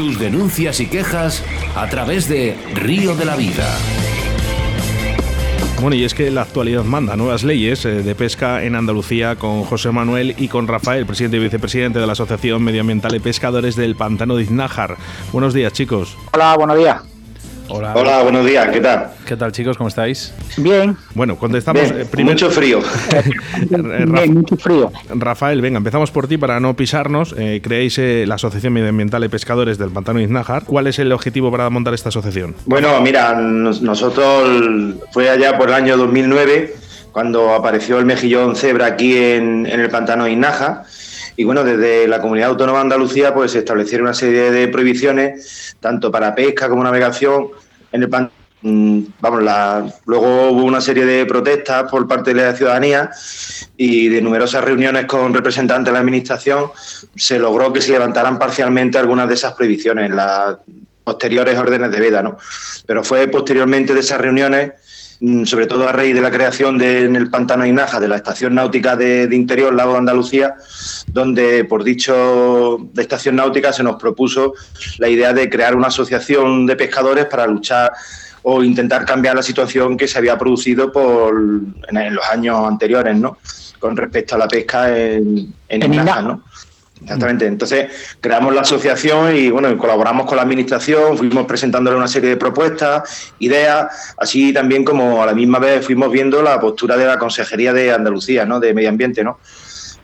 tus denuncias y quejas a través de Río de la Vida. Bueno, y es que la actualidad manda nuevas leyes eh, de pesca en Andalucía con José Manuel y con Rafael, presidente y vicepresidente de la Asociación Medioambiental de Pescadores del Pantano de Iznájar. Buenos días, chicos. Hola, buenos días. Hola. Hola, buenos días, ¿qué tal? ¿Qué tal, chicos? ¿Cómo estáis? Bien. Bueno, contestamos Bien, eh, Mucho frío. Bien, mucho frío. Rafael, venga, empezamos por ti para no pisarnos. Eh, creéis eh, la Asociación Medioambiental de Pescadores del Pantano de Iznájar. ¿Cuál es el objetivo para montar esta asociación? Bueno, mira, nosotros fue allá por el año 2009 cuando apareció el mejillón cebra aquí en, en el Pantano de Iznájar. Y bueno, desde la Comunidad Autónoma de Andalucía pues se establecieron una serie de prohibiciones, tanto para pesca como navegación en el pantano. Vamos, la, luego hubo una serie de protestas por parte de la ciudadanía y de numerosas reuniones con representantes de la Administración se logró que se levantaran parcialmente algunas de esas prohibiciones las posteriores órdenes de veda, ¿no? Pero fue posteriormente de esas reuniones sobre todo a raíz de la creación de, en el Pantano Inaja de la Estación Náutica de, de, Interior Lago de Andalucía, donde por dicho de Estación Náutica se nos propuso la idea de crear una asociación de pescadores para luchar o intentar cambiar la situación que se había producido por, en, en los años anteriores, ¿no? con respecto a la pesca en, en, en Inaja, ¿no? Exactamente. Entonces creamos la asociación y bueno, colaboramos con la administración, fuimos presentándole una serie de propuestas, ideas, así también como a la misma vez fuimos viendo la postura de la Consejería de Andalucía, ¿no? De Medio Ambiente, ¿no?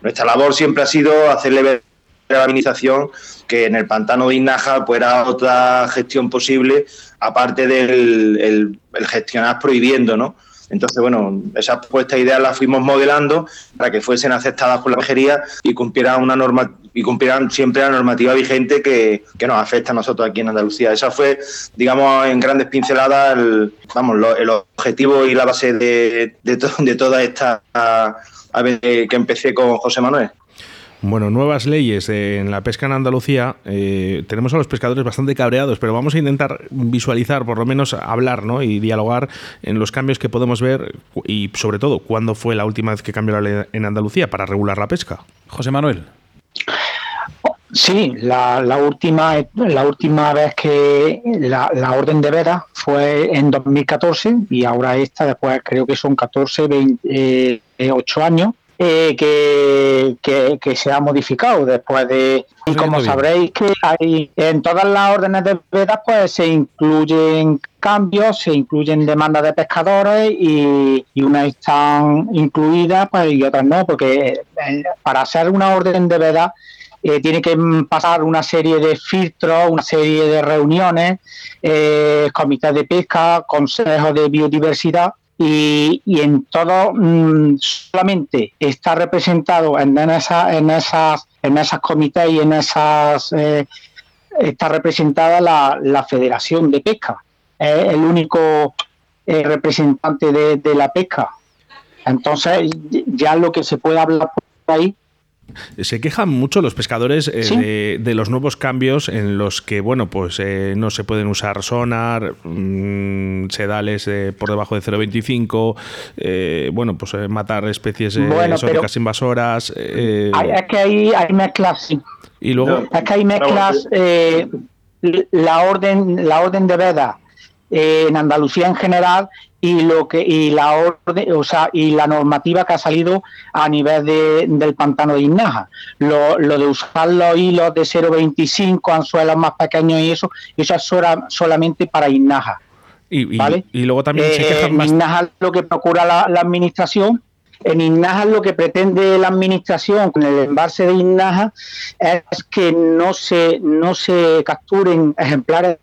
Nuestra labor siempre ha sido hacerle ver a la administración que en el pantano de Inaja pues era otra gestión posible, aparte del el, el gestionar prohibiendo, ¿no? Entonces, bueno, esas puestas ideas las fuimos modelando para que fuesen aceptadas por la pejería y cumplieran una norma y cumplieran siempre la normativa vigente que, que, nos afecta a nosotros aquí en Andalucía. Esa fue, digamos, en grandes pinceladas, el, vamos, lo, el objetivo y la base de, de, to, de toda esta a ver, que empecé con José Manuel. Bueno, nuevas leyes en la pesca en Andalucía. Eh, tenemos a los pescadores bastante cabreados, pero vamos a intentar visualizar, por lo menos hablar ¿no? y dialogar en los cambios que podemos ver y, sobre todo, cuándo fue la última vez que cambió la ley en Andalucía para regular la pesca. José Manuel. Sí, la, la, última, la última vez que la, la, orden de veras fue en 2014 y ahora esta, después creo que son 14, 20, eh, 8 años. Eh, que, que, que, se ha modificado después de y como sabréis que hay en todas las órdenes de vedas pues se incluyen cambios se incluyen demandas de pescadores y, y unas están incluidas pues y otras no porque eh, para hacer una orden de veda eh, tiene que pasar una serie de filtros, una serie de reuniones, eh, comités de pesca, consejos de biodiversidad y, y, en todo mmm, solamente está representado en, en, en, esas en esas comités y en esas eh, está representada la, la, Federación de Pesca. Es el único eh, representante de, de, la pesca. Entonces ya lo que se puede hablar por ahí se quejan mucho los pescadores eh, ¿Sí? de, de, los nuevos cambios en los que, bueno, pues eh, no se pueden usar sonar, mmm, sedales eh, por debajo de 0,25, eh, bueno, pues matar especies bueno, exóticas invasoras. Hay, es que hay, hay mezclas, sí. Y luego... Es que hay mezclas, la, orden, la orden de veda en Andalucía en general y lo que y la orden, o sea, y la normativa que ha salido a nivel de, del pantano de Inaja. Lo, lo, de usar los hilos de 0.25, anzuelos más pequeños y eso, eso es sola, solamente para Inaja. Y, ¿vale? y luego también eh, se quejan más... Inaja lo que procura la, la administración en Inaja lo que pretende la administración con el embalse de Inaja es que no se no se capturen ejemplares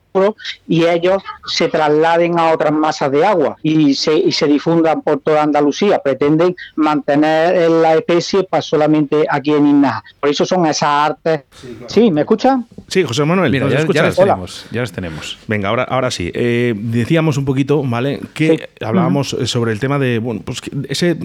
y ellos se trasladen a otras masas de agua y se, y se difundan por toda Andalucía. Pretenden mantener la especie pues, solamente aquí en Inaja. Por eso son esas artes. Sí, claro. ¿Sí? ¿Me escuchan? Sí, José Manuel. Mira, ya, ya, los tenemos, ya los tenemos. Venga, ahora, ahora sí. Eh, decíamos un poquito, ¿vale? Que sí. hablábamos uh -huh. sobre el tema de, bueno, pues ese,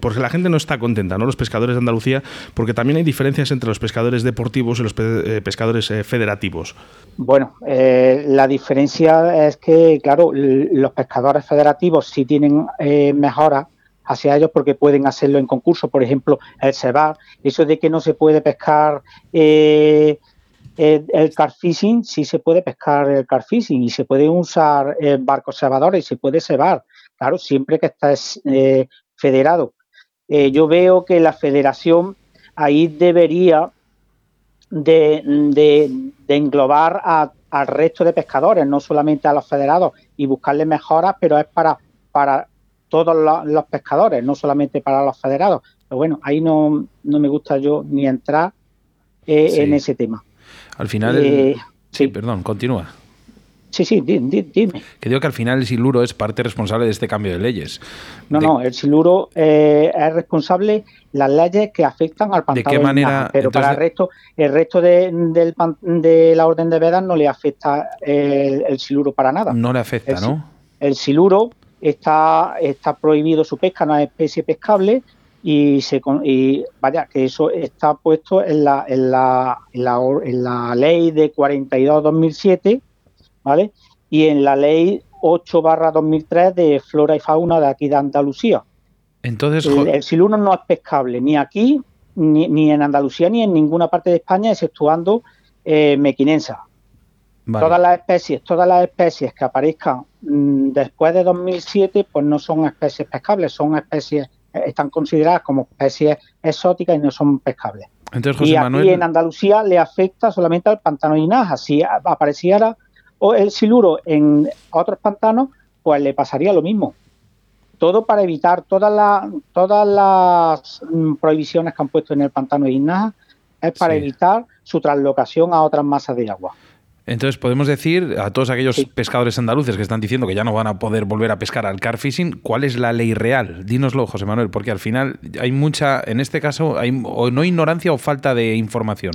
porque la gente no está contenta, ¿no? Los pescadores de Andalucía, porque también hay diferencias entre los pescadores deportivos y los pe pescadores eh, federativos. Bueno, eh, eh, la diferencia es que, claro, los pescadores federativos sí tienen eh, mejoras hacia ellos porque pueden hacerlo en concurso, por ejemplo, el SEBAR, eso de que no se puede pescar eh, el, el fishing sí se puede pescar el car fishing y se puede usar eh, barcos cebadores y se puede cebar, claro, siempre que estés eh, federado. Yo veo que la federación ahí debería de, de- de englobar a- al resto de pescadores, no solamente a los federados, y buscarle mejoras, pero es para, para todos los, los pescadores, no solamente para los federados. Pero bueno, ahí no, no me gusta yo ni entrar eh, Sí. en ese tema. Al final. Eh, Sí, sí. perdón, continúa. Sí, sí, di- di- dime. Que digo que al final el Siluro es parte responsable de este cambio de leyes. No, De- no, el siluro eh, es responsable las leyes que afectan al pantano qué de manera, Inaja, pero para el resto, el resto de, del de la orden de Vedas no le afecta el, el siluro para nada. No le afecta, El ¿no? El siluro está, está prohibido su pesca, no es especie pescable y se y vaya que eso está puesto en la en la, en la, en la ley de 42-2007, ¿vale? Y en la ley 8-2003 de flora y fauna de aquí de Andalucía. Entonces, El, el siluro no es pescable ni aquí, ni, ni en Andalucía, ni en ninguna parte de España, exceptuando eh, mequinensa. vale. Todas las especies, todas las especies que aparezcan mm, después de 2007, pues no son especies pescables, son especies, eh, están consideradas como especies exóticas y no son pescables. Entonces, José y aquí Manuel. en Andalucía le afecta solamente al pantano de Inaja. Si apareciera o el siluro en otros pantanos, pues le pasaría lo mismo. Todo para evitar todas las todas las mm, prohibiciones que han puesto en el pantano de Inaja es para Sí. evitar su translocación a otras masas de agua. Entonces podemos decir a todos aquellos Sí. pescadores andaluces que están diciendo que ya no van a poder volver a pescar al car fishing, ¿cuál es la ley real? Dínoslo, José Manuel, porque al final hay mucha, en este caso, hay o no ignorancia o falta de información.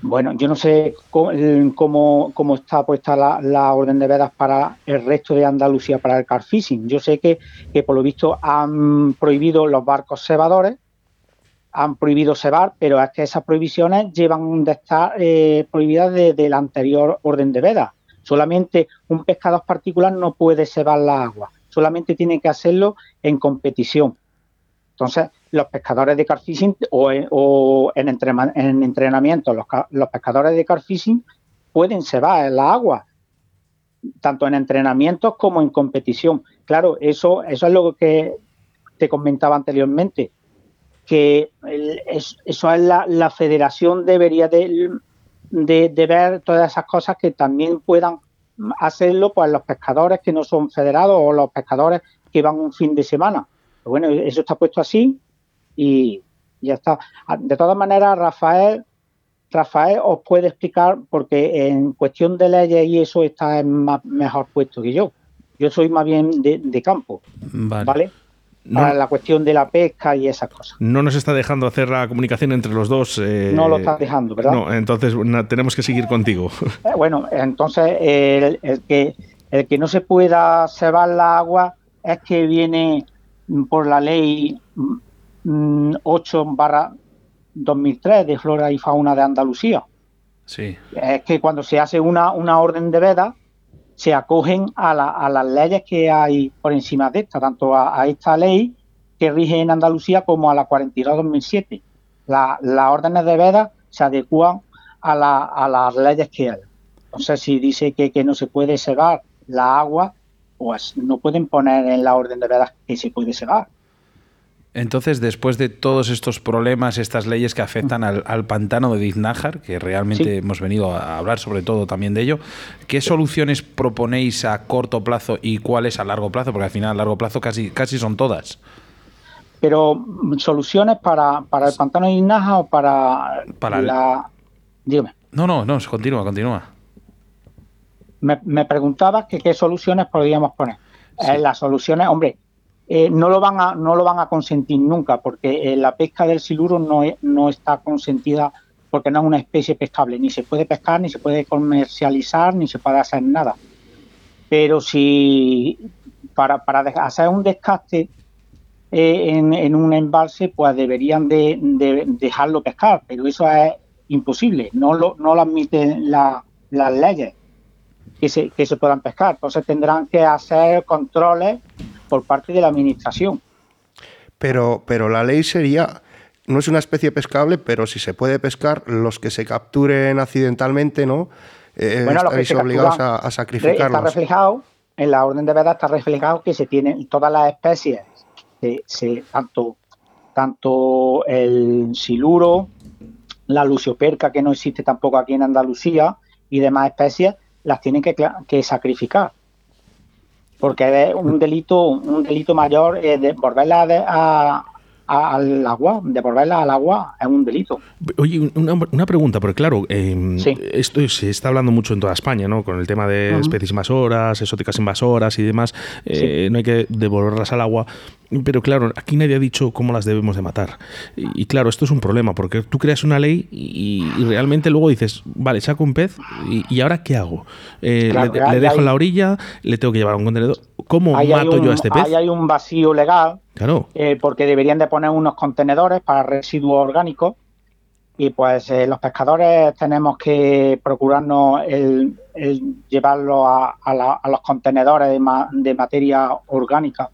Bueno, yo no sé cómo, cómo- cómo está puesta la, la orden de vedas para el resto de Andalucía para el car fishing. Yo sé que, que por lo visto han prohibido los barcos cebadores, han prohibido cebar, pero es que esas prohibiciones llevan de estar eh, prohibidas desde de la anterior orden de vedas. Solamente un pescador particular no puede cebar la agua, solamente tiene que hacerlo en competición. Entonces, los pescadores de carfishing o en, o en, entrenamiento, los, ca- los pescadores de carfishing pueden cebar en la agua, tanto en entrenamientos como en competición. Claro, eso, eso es lo que te comentaba anteriormente, que el- es- eso es la, la federación debería de, de- de ver todas esas cosas que también puedan hacerlo pues los pescadores que no son federados o los pescadores que van un fin de semana. Pero bueno, eso está puesto así y ya está. Ah, De todas maneras, Rafael, Rafael os puede explicar porque en cuestión de leyes y eso está en más- mejor puesto que yo. Yo soy más bien de, de campo, Vale. ¿vale? No, Para la cuestión de la pesca y esas cosas. no nos está dejando hacer la comunicación entre los dos. eh, No lo estás dejando, ¿verdad? No, entonces na- tenemos que seguir contigo. Eh, Bueno, entonces el, el que el que no se pueda cebar la agua es que viene por la ley mm, 8 barra 2003 de flora y fauna de Andalucía. Sí. Es que cuando se hace una, una orden de veda se acogen a, la- a las leyes que hay por encima de esta, tanto a, a esta ley que rige en Andalucía como a la 42-2007. La- las órdenes de veda se adecúan a, la- a las leyes que hay. Entonces, si dice que, que no se puede cegar la agua, pues no pueden poner en la orden de vedas que se puede cegar. Entonces, después de todos estos problemas, estas leyes que afectan al, al pantano de Diznájar, que realmente Sí. hemos venido a hablar sobre todo también de ello, ¿qué soluciones proponéis a corto plazo y cuáles a largo plazo? Porque al final a largo plazo casi, casi son todas. Pero soluciones para, para el pantano de Inaja o para, Para el- la... Dígame. No, no, no, continúa, continúa. Me, me preguntabas que qué soluciones podríamos poner. Eh, las soluciones, hombre, eh, no lo van a no lo van a consentir nunca porque eh, la pesca del siluro no no está consentida porque no es una especie pescable, ni se puede pescar, ni se puede comercializar, ni se puede hacer nada. Pero si para, para hacer un descaste en, en un embalse, pues deberían de, de dejarlo pescar, pero eso es imposible, no lo, no lo admiten la- las leyes que se, que se puedan pescar. Entonces tendrán que hacer controles por parte de la administración. Pero, pero la ley sería no es una especie pescable, pero si se puede pescar, los que se capturen accidentalmente, ¿no? Eh, bueno, estaréis obligados a, sacrificarlos. Está reflejado, en la orden de verdad está reflejado que se tienen todas las especies, se, tanto, tanto el siluro, la lucioperca, que no existe tampoco aquí en Andalucía, y demás especies, las tienen que, que sacrificar. Porque es un delito, un delito mayor eh, de volverla a, al agua, devolverla al agua es un delito. Oye, una, pregunta, porque claro, em, esto se está hablando mucho en toda España, ¿no? Con el tema de especies invasoras, exóticas invasoras y demás, eh, no hay que devolverlas al agua, pero claro, aquí nadie ha dicho cómo las debemos de matar. Y, claro, esto es un problema, porque tú creas una ley y, realmente luego dices, vale, saco un pez y, ahora ¿qué hago? Eh, le, dejo en la orilla, le tengo que llevar a un contenedor. ¿Cómo mato yo a este pez? Ahí hay un vacío legal Eh, porque deberían de poner unos contenedores para residuos orgánicos y pues eh, los pescadores tenemos que procurarnos el, llevarlo a, los contenedores de, materia orgánica.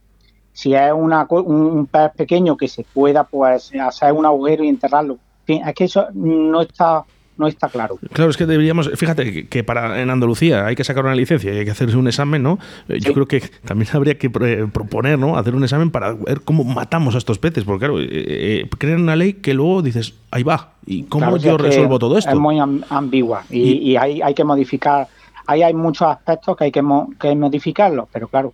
Si es una, un pez pequeño que se pueda pues hacer un agujero y enterrarlo. es que eso no está no está claro. Claro, es que deberíamos, fíjate que para en Andalucía hay que sacar una licencia y hay que hacerse un examen, ¿no? Eh, yo creo que también habría que proponer, ¿no? Hacer un examen para ver cómo matamos a estos peces, porque claro, eh, eh crean una ley que luego dices, ahí va, ¿y cómo yo resuelvo todo esto? Es muy ambigua y, hay, hay, que modificar, ahí hay muchos aspectos que hay que, que modificarlos, pero claro,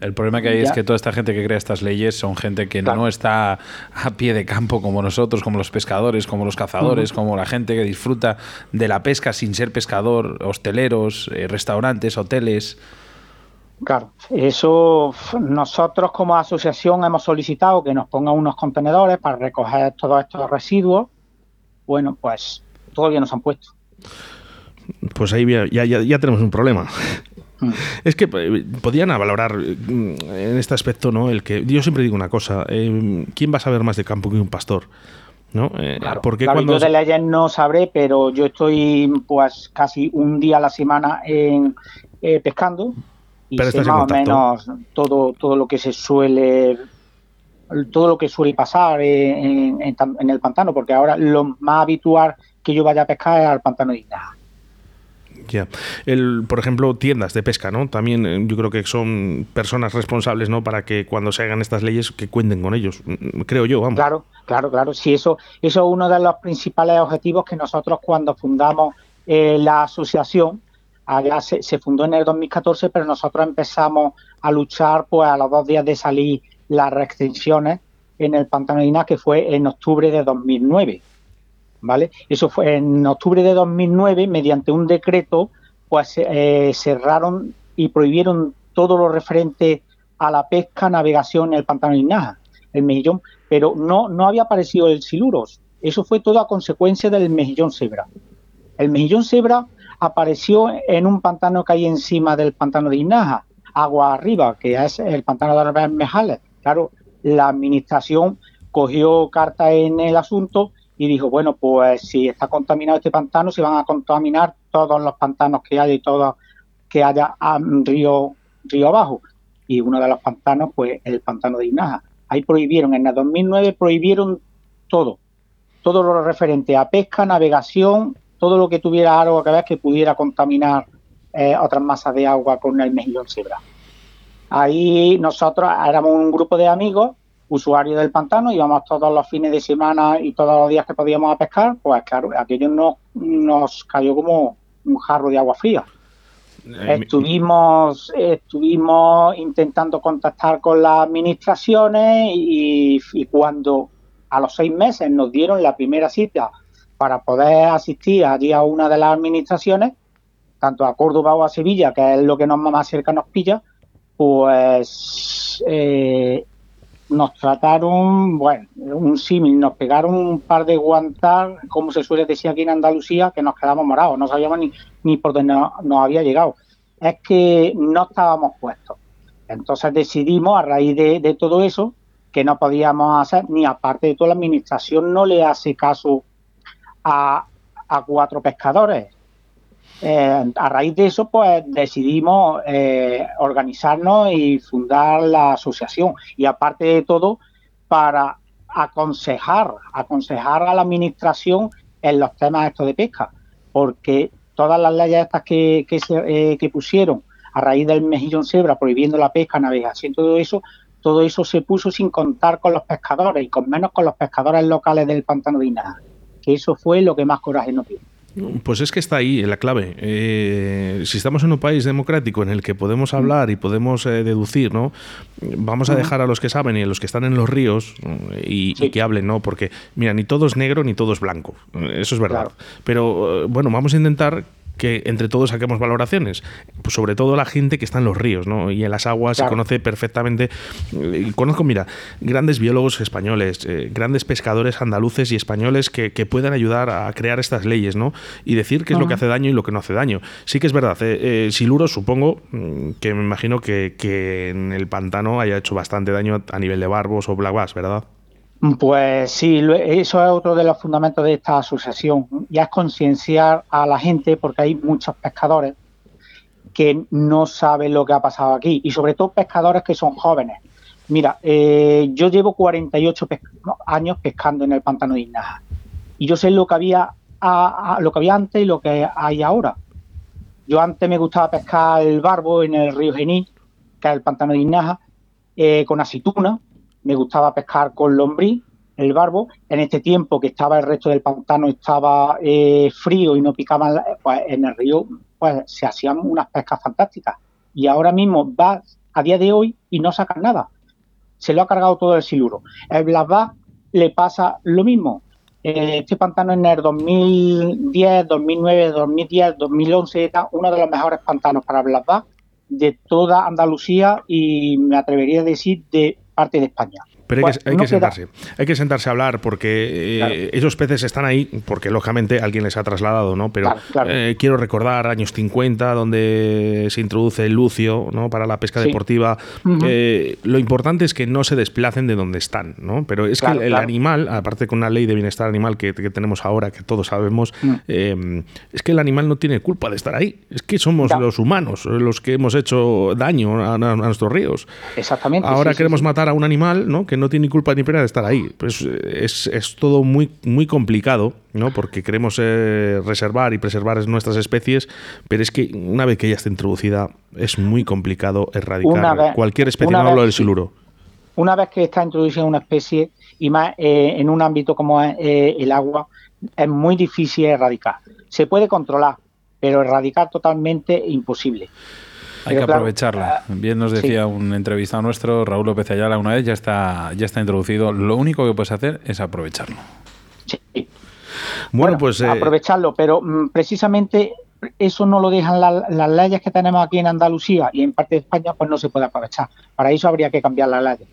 el problema que hay es que toda esta gente que crea estas leyes son gente que no está a pie de campo como nosotros, como los pescadores, como los cazadores, como la gente que disfruta de la pesca sin ser pescador, hosteleros, eh, restaurantes, hoteles. Claro, eso nosotros como asociación hemos solicitado que nos pongan unos contenedores para recoger todos estos residuos. Bueno, pues todavía nos han puesto. Pues ahí ya, ya tenemos un problema. Es que eh, podían valorar mm, en este aspecto, ¿no? El que yo siempre digo una cosa: eh, ¿quién va a saber más de campo que un pastor? ¿no? Eh, porque cuando... yo de leyes no sabré, pero yo estoy pues casi un día a la semana en, pescando y sé más o menos todo, todo lo que se suele todo lo que suele pasar en, el pantano, porque ahora lo más habitual que yo vaya a pescar es al pantano de Ignaja. Ya. El, por ejemplo, tiendas de pesca, ¿no? También eh, yo creo que son personas responsables, ¿no? Para que cuando se hagan estas leyes que cuenten con ellos, mm, creo yo, vamos. Claro, claro, claro. Sí, eso, eso es uno de los principales objetivos que nosotros cuando fundamos eh, la asociación, allá se, fundó en el 2014, pero nosotros empezamos a luchar pues a los dos días de salir las restricciones en el Pantano que fue en octubre de 2009. ¿Vale? Eso fue en octubre de 2009, mediante un decreto, pues eh, cerraron y prohibieron todo lo referente a la pesca, navegación en el pantano de Inaja, el mejillón, pero no, no había aparecido el siluros. Eso fue todo a consecuencia del mejillón cebra. El mejillón cebra apareció en un pantano que hay encima del pantano de Inaja, agua arriba, que es el pantano de Mejales. Claro, la administración cogió carta en el asunto y dijo, bueno, pues si está contaminado este pantano, se van a contaminar todos los pantanos que haya y todo que haya río, río abajo. Y uno de los pantanos, pues el pantano de Inaja. Ahí prohibieron, en el 2009 prohibieron todo, todo lo referente a pesca, navegación, todo lo que tuviera algo que ver que pudiera contaminar eh, otras masas de agua con el mejillón cebra. Ahí nosotros éramos un grupo de amigos usuarios del pantano, íbamos todos los fines de semana y todos los días que podíamos a pescar, pues claro, aquello nos, nos cayó como un jarro de agua fría. Eh, estuvimos, estuvimos intentando contactar con las administraciones y, cuando a los seis meses nos dieron la primera cita para poder asistir allí a una de las administraciones, tanto a Córdoba o a Sevilla, que es lo que nos más cerca nos pilla, pues eh, nos trataron, bueno, un símil, nos pegaron un par de guantar, como se suele decir aquí en Andalucía, que nos quedamos morados, no sabíamos ni, por dónde nos, había llegado. Es que no estábamos puestos. Entonces decidimos, a raíz de, todo eso, que no podíamos hacer, ni aparte de toda la administración no le hace caso a cuatro pescadores. Eh, a raíz de eso, pues decidimos eh, organizarnos y fundar la asociación. Y aparte de todo, para aconsejar, aconsejar a la administración en los temas estos de pesca, porque todas las leyes estas que, que, eh, que pusieron a raíz del mejillón cebra prohibiendo la pesca, navegación, todo eso, todo eso se puso sin contar con los pescadores y con menos con los pescadores locales del pantano de Inaja, que eso fue lo que más coraje nos dio. Pues es que está ahí la clave. Eh, si estamos en un país democrático en el que podemos hablar y podemos eh, deducir, ¿no? Vamos a dejar a los que saben y a los que están en los ríos y, que hablen, ¿no? Porque, mira, ni todo es negro ni todo es blanco. Eso es verdad. Pero, eh, bueno, vamos a intentar que entre todos saquemos valoraciones. Pues sobre todo la gente que está en los ríos, ¿no? Y en las aguas se conoce perfectamente. Y conozco, mira, grandes biólogos españoles, eh, grandes pescadores andaluces y españoles que, puedan ayudar a crear estas leyes, ¿no? Y decir qué es lo que hace daño y lo que no hace daño. Sí que es verdad. Eh, eh Siluro, supongo mm, que me imagino que, que en el pantano haya hecho bastante daño a nivel de barbos o black bass, ¿verdad? Pues sí, eso es otro de los fundamentos de esta asociación, ya es concienciar a la gente porque hay muchos pescadores que no saben lo que ha pasado aquí y sobre todo pescadores que son jóvenes. Mira, eh, yo llevo 48 años pescando en el pantano de Inaja y yo sé lo que había lo que había antes y lo que hay ahora. Yo antes me gustaba pescar el barbo en el río Genil, que es el pantano de Inaja, eh, con aceituna, me gustaba pescar con lombriz, el barbo. En este tiempo que estaba el resto del pantano estaba eh, frío y no picaban, pues en el río pues se hacían unas pescas fantásticas. Y ahora mismo va a día de hoy y no sacan nada. Se lo ha cargado todo el siluro. El Blasbach le pasa lo mismo. Eh, este pantano en el 2010, 2009, 2010, 2011 era uno de los mejores pantanos para Blasbach de toda Andalucía y me atrevería a decir de parte de España. Pero hay, que, hay que sentarse, hay que sentarse a hablar porque eh, esos peces están ahí porque lógicamente alguien les ha trasladado, ¿no? Pero eh, quiero recordar años 50 donde se introduce el lucio, ¿no? Para la pesca deportiva. Eh, lo importante es que no se desplacen de donde están, ¿no? Pero es que el, animal, aparte con una ley de bienestar animal que, tenemos ahora, que todos sabemos, mm. es que el animal no tiene culpa de estar ahí. Es que somos los humanos los que hemos hecho daño a, nuestros ríos. Exactamente. Ahora queremos matar a un animal, ¿no? Que no tiene ni culpa ni pena de estar ahí. Pues es, es todo muy, muy complicado, ¿no? Porque queremos eh, reservar y preservar nuestras especies, pero es que una vez que ya está introducida, es muy complicado erradicar cualquier especie, no hablo del siluro. Una vez que está introducida una especie, y más eh, en un ámbito como es eh, el agua, es muy difícil erradicar. Se puede controlar, pero erradicar totalmente imposible. Hay que aprovecharla. Ah, Bien nos decía un entrevistado nuestro, Raúl López Ayala, una vez ya está, ya está introducido. Lo único que puedes hacer es aprovecharlo. Sí. Bueno, pues... Eh, aprovecharlo, pero mm, precisamente eso no lo dejan las leyes que tenemos aquí en Andalucía y en parte de España, pues no se puede aprovechar. Para eso habría que cambiar las leyes.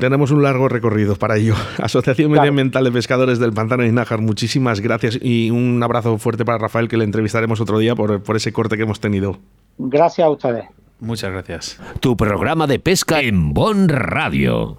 Tenemos un largo recorrido para ello. Asociación Medioambiental de Pescadores del Pantano de Nájar, muchísimas gracias y un abrazo fuerte para Rafael que le entrevistaremos otro día por, por ese corte que hemos tenido. Gracias a ustedes. Muchas gracias. Tu programa de pesca en Bon Radio.